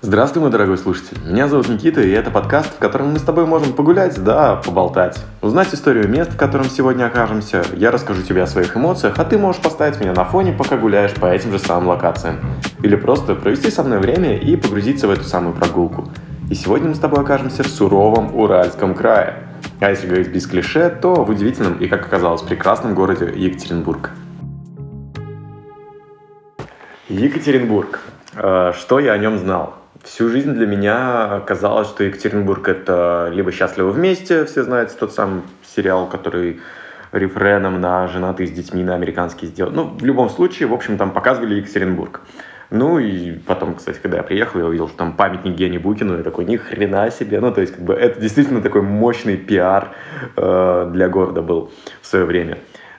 Здравствуй, мой дорогой слушатель. Меня зовут Никита, и это подкаст, в котором мы с тобой можем погулять, да, поболтать. Узнать историю мест, в котором сегодня окажемся. Я расскажу тебе о своих эмоциях, а ты можешь поставить меня на фоне, пока гуляешь по этим же самым локациям. Или просто провести со мной время и погрузиться в эту самую прогулку. И сегодня мы с тобой окажемся в суровом Уральском крае. А если говорить без клише, то в удивительном и, как оказалось, прекрасном городе Екатеринбург. Екатеринбург. Э, что я о нем знал? Всю жизнь для меня казалось, что Екатеринбург это либо «Счастливы вместе», все знают тот самый сериал, который рефреном на «Женатые с детьми» на американский сделал. Ну, в любом случае, в общем, там показывали Екатеринбург. Ну и потом, кстати, когда я приехал, я увидел, что там памятник Гене Букину, и такой, ни хрена себе. Ну, то есть, как бы, это действительно такой мощный пиар э, для города был в свое время.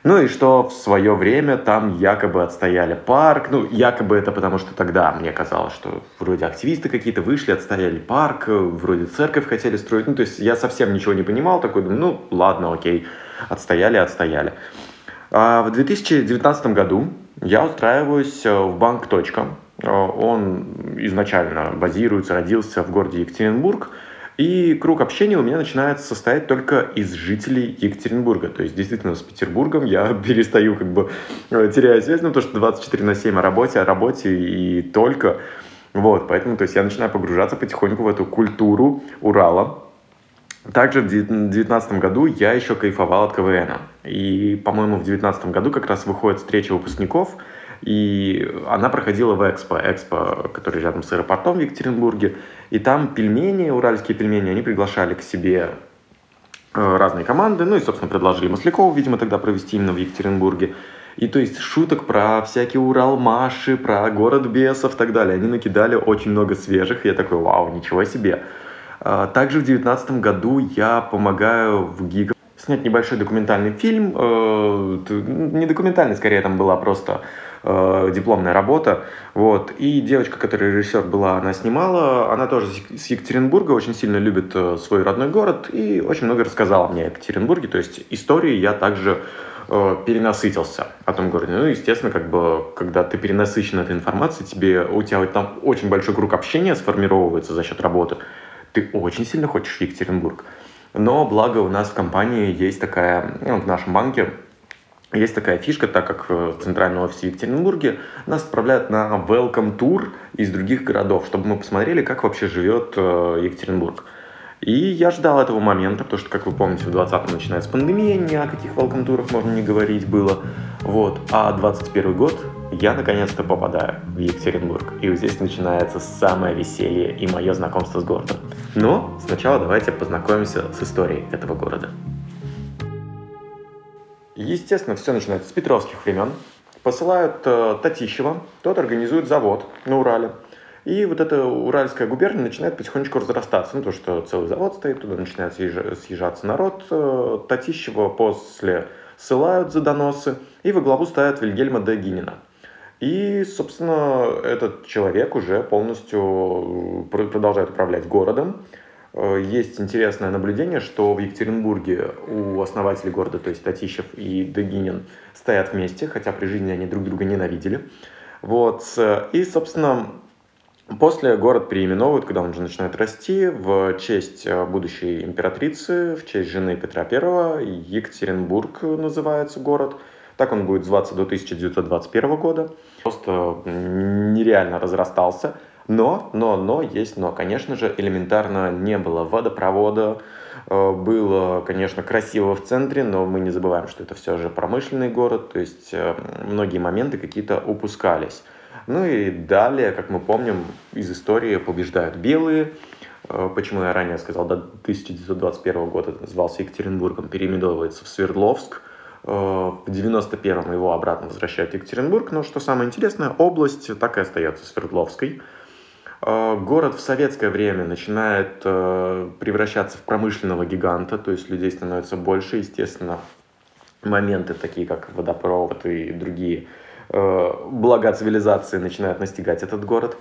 Ну и что в свое время там якобы отстояли парк. Ну, якобы это потому, что тогда мне казалось, что вроде активисты какие-то вышли, отстояли парк, вроде церковь хотели строить. Ну, то есть я совсем ничего не понимал, такой думаю, ну, ладно, окей, отстояли, отстояли. А в 2019 году я устраиваюсь в банк «Точка». Он изначально базируется, родился в городе Екатеринбург – и круг общения у меня начинает состоять только из жителей Екатеринбурга. То есть, действительно, с Петербургом я перестаю как бы э, теряю связь, ну, потому что 24 на 7 о работе, о работе и только. Вот, поэтому, то есть, я начинаю погружаться потихоньку в эту культуру Урала. Также в 2019 году я еще кайфовал от КВН. И, по-моему, в 2019 году как раз выходит встреча выпускников – и она проходила в Экспо, Экспо, который рядом с аэропортом в Екатеринбурге. И там пельмени, уральские пельмени, они приглашали к себе э, разные команды. Ну и, собственно, предложили Маслякову, видимо, тогда провести именно в Екатеринбурге. И то есть шуток про всякие Уралмаши, про город бесов и так далее. Они накидали очень много свежих. И я такой, вау, ничего себе. А, также в 2019 году я помогаю в Гига снять небольшой документальный фильм. Э, не документальный, скорее, там была просто э, дипломная работа. Вот. И девочка, которая режиссер была, она снимала. Она тоже с Екатеринбурга, очень сильно любит э, свой родной город и очень много рассказала мне о Екатеринбурге. То есть истории я также перенасытился о том городе. Ну, естественно, как бы, когда ты перенасыщен этой информацией, тебе, у тебя там очень большой круг общения сформировывается за счет работы. Ты очень сильно хочешь в Екатеринбург. Но благо у нас в компании есть такая, ну, в нашем банке есть такая фишка, так как э, в центральном офисе в Екатеринбурге нас отправляют на welcome tour из других городов, чтобы мы посмотрели, как вообще живет э, Екатеринбург. И я ждал этого момента, потому что, как вы помните, в 20-м начинается пандемия, ни о каких welcome турах можно не говорить было. Вот. А 21 год я наконец-то попадаю в Екатеринбург. И здесь начинается самое веселье и мое знакомство с городом. Но сначала давайте познакомимся с историей этого города. Естественно, все начинается с петровских времен. Посылают э, Татищева, тот организует завод на Урале. И вот эта Уральская губерния начинает потихонечку разрастаться. Ну, то, что целый завод стоит, туда начинает съезжаться народ. Э, Татищева после ссылают за доносы и во главу ставят Вильгельма де Гинина. И, собственно, этот человек уже полностью э, продолжает управлять городом. Э, есть интересное наблюдение, что в Екатеринбурге у основателей города, то есть Татищев и Дегинин, стоят вместе, хотя при жизни они друг друга ненавидели. Вот. И, собственно, после город переименовывают, когда он уже начинает расти, в честь э, будущей императрицы, в честь жены Петра I, Екатеринбург называется город. Так он будет зваться до 1921 года. Просто нереально разрастался. Но, но, но, есть но. Конечно же, элементарно не было водопровода. Э, было, конечно, красиво в центре, но мы не забываем, что это все же промышленный город, то есть э, многие моменты какие-то упускались. Ну и далее, как мы помним, из истории побеждают белые. Э, почему я ранее сказал, до 1921 года назывался Екатеринбургом, переименовывается в Свердловск. В 91-м его обратно возвращают в Екатеринбург, но что самое интересное, область так и остается Свердловской. А, город в советское время начинает э, превращаться в промышленного гиганта, то есть людей становится больше, естественно, моменты такие, как водопровод и другие э, блага цивилизации начинают настигать этот город.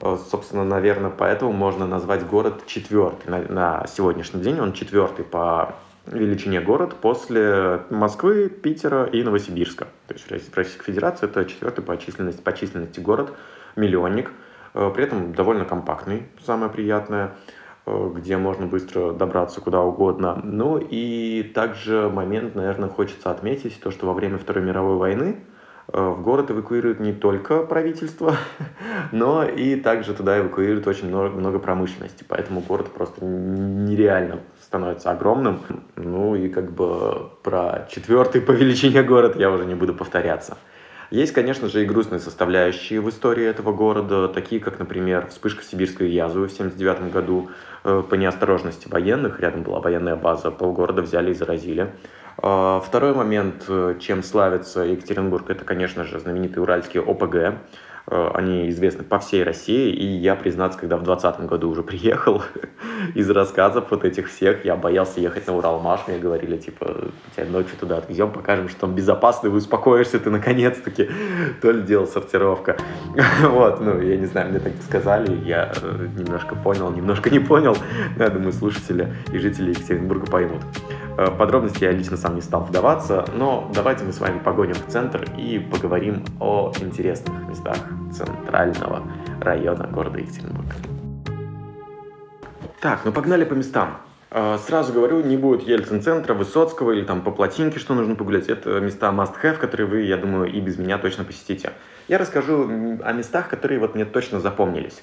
Э, собственно, наверное, поэтому можно назвать город четвертый. На, на сегодняшний день он четвертый по величине город после Москвы, Питера и Новосибирска. То есть в Российской Федерации это четвертый по численности, по численности город, миллионник – при этом довольно компактный, самое приятное где можно быстро добраться куда угодно. Ну и также момент, наверное, хочется отметить, то, что во время Второй мировой войны Э, в город эвакуируют не только правительство, но и также туда эвакуируют очень много, много промышленности. Поэтому город просто нереально становится огромным. Ну и как бы про четвертый по величине город я уже не буду повторяться. Есть, конечно же, и грустные составляющие в истории этого города, такие как, например, вспышка сибирской язвы в 1979 году э, по неосторожности военных, рядом была военная база, полгорода взяли и заразили. А, второй момент, э, чем славится Екатеринбург, это, конечно же, знаменитые уральские ОПГ. Э, они известны по всей России, и я, признаться, когда в 2020 году уже приехал, из рассказов вот этих всех, я боялся ехать на Уралмаш, мне говорили, типа, тебя ночью туда отвезем, покажем, что там безопасно, и успокоишься ты наконец-таки. То ли дело сортировка. Вот, ну, я не знаю, мне так сказали, я э, немножко понял, немножко не понял. Я думаю, слушатели и жители Екатеринбурга поймут. Э, подробности я лично сам не стал вдаваться, но давайте мы с вами погоним в центр и поговорим о интересных местах центрального района города Екатеринбург. Так, ну погнали по местам. Э, сразу говорю, не будет Ельцин-центра, Высоцкого или там по Плотинке, что нужно погулять. Это места must-have, которые вы, я думаю, и без меня точно посетите. Я расскажу о местах, которые вот мне точно запомнились.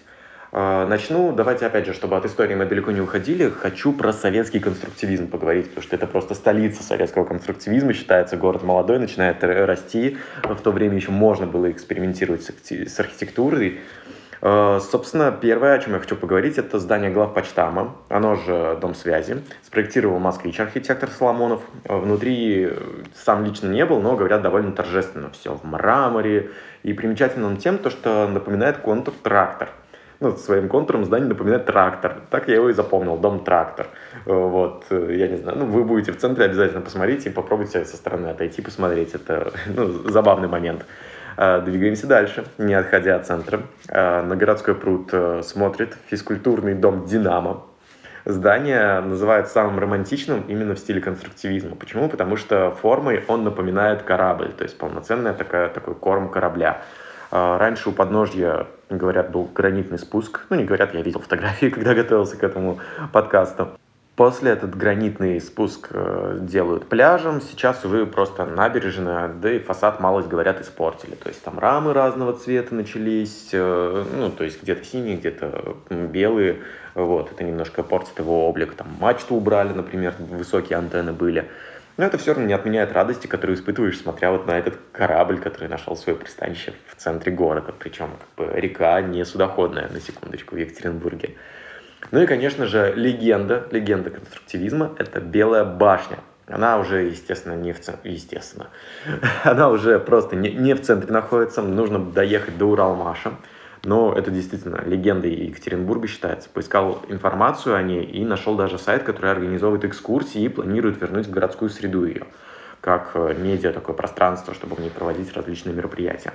Э, начну, давайте опять же, чтобы от истории мы далеко не уходили, хочу про советский конструктивизм поговорить, потому что это просто столица советского конструктивизма, считается город молодой, начинает расти, в то время еще можно было экспериментировать с архитектурой. Э, собственно, первое, о чем я хочу поговорить, это здание главпочтама, оно же Дом связи. Спроектировал москвич архитектор Соломонов. Э, внутри сам лично не был, но, говорят, довольно торжественно. Все в мраморе. И примечательно он тем, то, что напоминает контур трактор – ну, своим контуром здание напоминает трактор. Так я его и запомнил, дом трактор. Вот, я не знаю, ну, вы будете в центре, обязательно посмотрите и попробуйте со стороны отойти, посмотреть. Это, ну, забавный момент. А, двигаемся дальше, не отходя от центра. На городской пруд э, смотрит физкультурный дом «Динамо». Здание называют самым романтичным именно в стиле конструктивизма. Почему? Потому что формой он напоминает корабль, то есть полноценная такая, такой корм корабля. Раньше у подножья, говорят, был гранитный спуск. Ну, не говорят, я видел фотографии, когда готовился к этому подкасту. После этот гранитный спуск э, делают пляжем. Сейчас, увы, просто набережная, да и фасад, малость говорят, испортили. То есть там рамы разного цвета начались, э, ну, то есть где-то синие, где-то белые. Вот, это немножко портит его облик. Там мачту убрали, например, высокие антенны были. Но это все равно не отменяет радости, которую испытываешь, смотря вот на этот корабль, который нашел свое пристанище в центре города. Причем как бы река не судоходная, на секундочку, в Екатеринбурге. Ну и, конечно же, легенда, легенда конструктивизма – это Белая башня. Она уже, естественно, не в центре, естественно, она уже просто не, не в центре находится, нужно доехать до Уралмаша но это действительно легендой Екатеринбурга считается. Поискал информацию о ней и нашел даже сайт, который организовывает экскурсии и планирует вернуть в городскую среду ее, как э, медиа, такое пространство, чтобы в ней проводить различные мероприятия.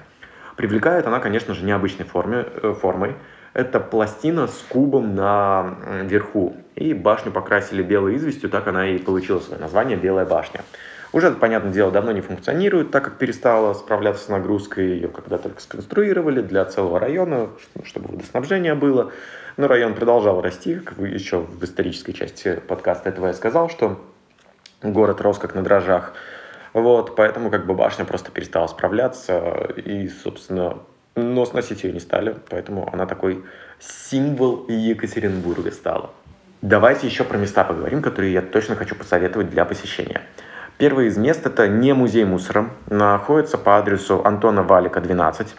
Привлекает она, конечно же, необычной форме, э, формой. Это пластина с кубом на верху. И башню покрасили белой известью, так она и получила свое название «Белая башня». Уже, понятное дело, давно не функционирует, так как перестала справляться с нагрузкой. Ее когда только сконструировали для целого района, чтобы водоснабжение было. Но район продолжал расти, как вы еще в исторической части подкаста этого я сказал, что город рос как на дрожжах. Вот, поэтому как бы башня просто перестала справляться, и, собственно, но сносить ее не стали, поэтому она такой символ Екатеринбурга стала. Давайте еще про места поговорим, которые я точно хочу посоветовать для посещения. Первый из мест это не музей мусора, находится по адресу Антона Валика, 12.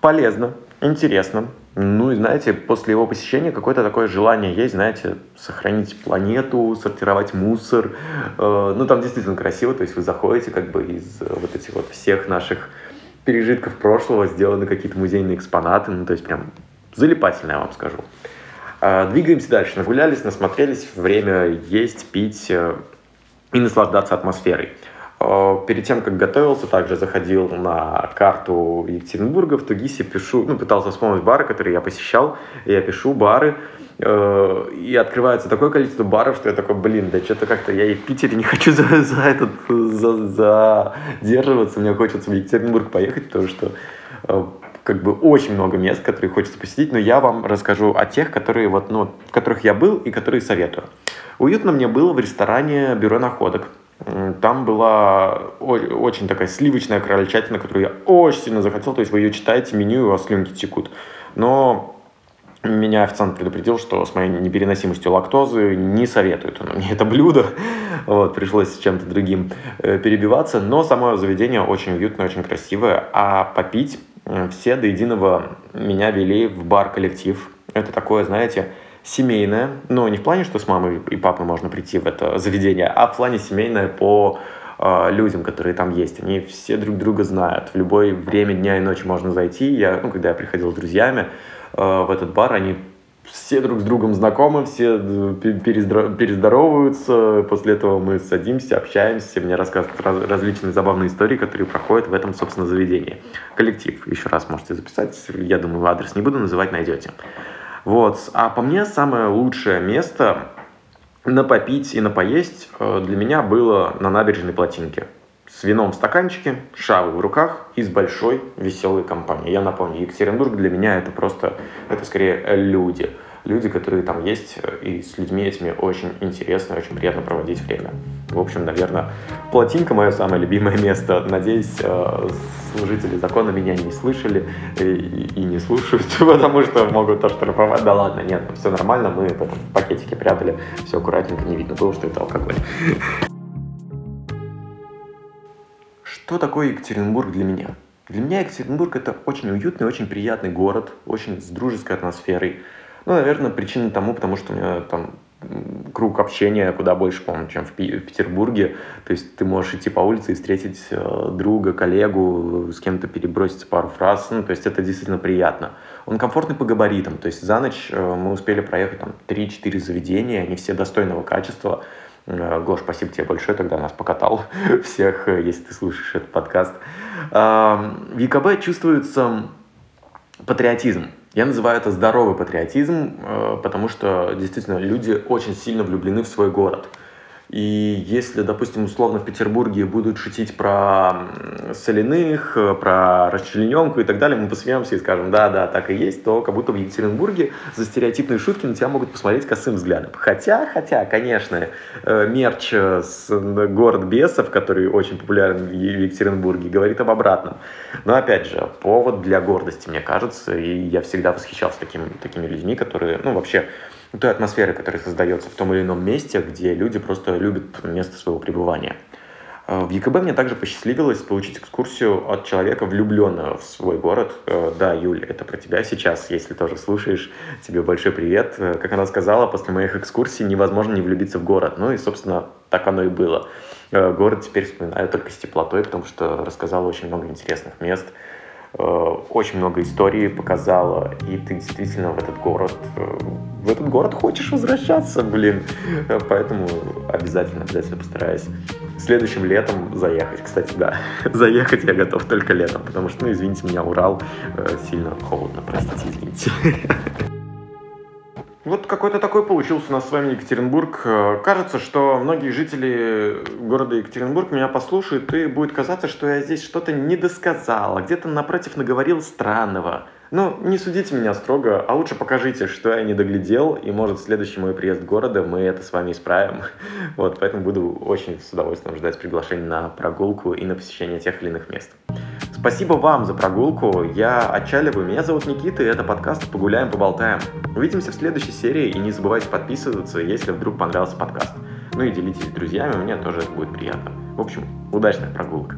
Полезно, интересно. Ну и знаете, после его посещения какое-то такое желание есть, знаете, сохранить планету, сортировать мусор. Э, ну там действительно красиво, то есть вы заходите как бы из вот этих вот всех наших пережитков прошлого, сделаны какие-то музейные экспонаты, ну то есть прям залипательно, я вам скажу. Э, двигаемся дальше. Нагулялись, насмотрелись, время есть, пить, э, и наслаждаться атмосферой. Э, перед тем, как готовился, также заходил на карту Екатеринбурга, в Тугисе пишу, ну, пытался вспомнить бары, которые я посещал, я пишу бары, э, и открывается такое количество баров, что я такой, блин, да что-то как-то я и в Питере не хочу за, за этот, за, задерживаться, мне хочется в Екатеринбург поехать, потому что э, как бы очень много мест, которые хочется посетить, но я вам расскажу о тех, которые вот, ну, в которых я был и которые советую. Уютно мне было в ресторане «Бюро находок». Там была очень такая сливочная крольчатина, которую я очень сильно захотел. То есть вы ее читаете, меню, и у вас слюнки текут. Но меня официант предупредил, что с моей непереносимостью лактозы не советует он мне это блюдо. Вот, пришлось с чем-то другим э, перебиваться. Но само заведение очень уютное, очень красивое. А попить все до единого меня вели в бар-коллектив. Это такое, знаете, семейное, но не в плане, что с мамой и папой можно прийти в это заведение, а в плане семейное по э, людям, которые там есть. Они все друг друга знают. В любое время дня и ночи можно зайти. Я, ну, когда я приходил с друзьями э, в этот бар, они все друг с другом знакомы, все э, перездоровываются. После этого мы садимся, общаемся. Мне рассказывают раз, различные забавные истории, которые проходят в этом, собственно, заведении. Коллектив. Еще раз можете записать. Я думаю, адрес не буду называть, найдете. Вот. А по мне самое лучшее место на попить и на поесть э, для меня было на набережной плотинке. С вином в стаканчике, шавы в руках и с большой веселой компанией. Я напомню, Екатеринбург для меня это просто, это скорее люди люди, которые там есть, и с людьми этими очень интересно, очень приятно проводить время. В общем, наверное, плотинка мое самое любимое место. Надеюсь, э, служители закона меня не слышали и, и не слушают, потому что могут оштрафовать. Да ладно, нет, все нормально, мы в этом пакетике прятали, все аккуратненько, не видно было, что это алкоголь. Что такое Екатеринбург для меня? Для меня Екатеринбург это очень уютный, очень приятный город, очень с дружеской атмосферой. Ну, наверное, причина тому, потому что у меня там круг общения куда больше, по-моему, чем в Петербурге. То есть ты можешь идти по улице и встретить э, друга, коллегу, с кем-то перебросить пару фраз. Ну, то есть это действительно приятно. Он комфортный по габаритам. То есть за ночь э, мы успели проехать там 3-4 заведения, они все достойного качества. Э, Гош, спасибо тебе большое, тогда нас покатал всех, если ты слушаешь этот подкаст. В ЕКБ чувствуется патриотизм. Я называю это здоровый патриотизм, э, потому что действительно люди очень сильно влюблены в свой город. И если, допустим, условно в Петербурге будут шутить про соляных, э, про расчлененку и так далее, мы посмеемся и скажем, да, да, так и есть, то как будто в Екатеринбурге за стереотипные шутки на тебя могут посмотреть косым взглядом. Хотя, хотя, конечно, э, мерч с город бесов, который очень популярен в Екатеринбурге, говорит об обратном. Но, опять же, повод для гордости, мне кажется, и я всегда восхищался таким, такими людьми, которые, ну, вообще, той атмосферы, которая создается в том или ином месте, где люди просто любят место своего пребывания. Э, в ЕКБ мне также посчастливилось получить экскурсию от человека, влюбленного в свой город. Э, да, Юль, это про тебя сейчас, если тоже слушаешь. Тебе большой привет. Э, как она сказала, после моих экскурсий невозможно не влюбиться в город. Ну и, собственно, так оно и было. Город теперь вспоминаю только с теплотой, потому что рассказала очень много интересных мест. Э, очень много историй показала, и ты действительно в этот город, э, в этот город хочешь возвращаться, блин. Поэтому обязательно, обязательно постараюсь следующим летом заехать. Кстати, да, заехать я готов только летом, потому что, ну, извините меня, Урал э, сильно холодно, простите, извините. Вот какой-то такой получился у нас с вами Екатеринбург. Э, кажется, что многие жители города Екатеринбург меня послушают, и будет казаться, что я здесь что-то не досказал, а где-то напротив наговорил странного. Ну, не судите меня строго, а лучше покажите, что я не доглядел, и, может, в следующий мой приезд города мы это с вами исправим. Вот, поэтому буду очень с удовольствием ждать приглашений на прогулку и на посещение тех или иных мест. Спасибо вам за прогулку. Я отчаливаю. Меня зовут Никита, и это подкаст «Погуляем, поболтаем». Увидимся в следующей серии, и не забывайте подписываться, если вдруг понравился подкаст. Ну и делитесь с друзьями, мне тоже это будет приятно. В общем, удачных прогулок.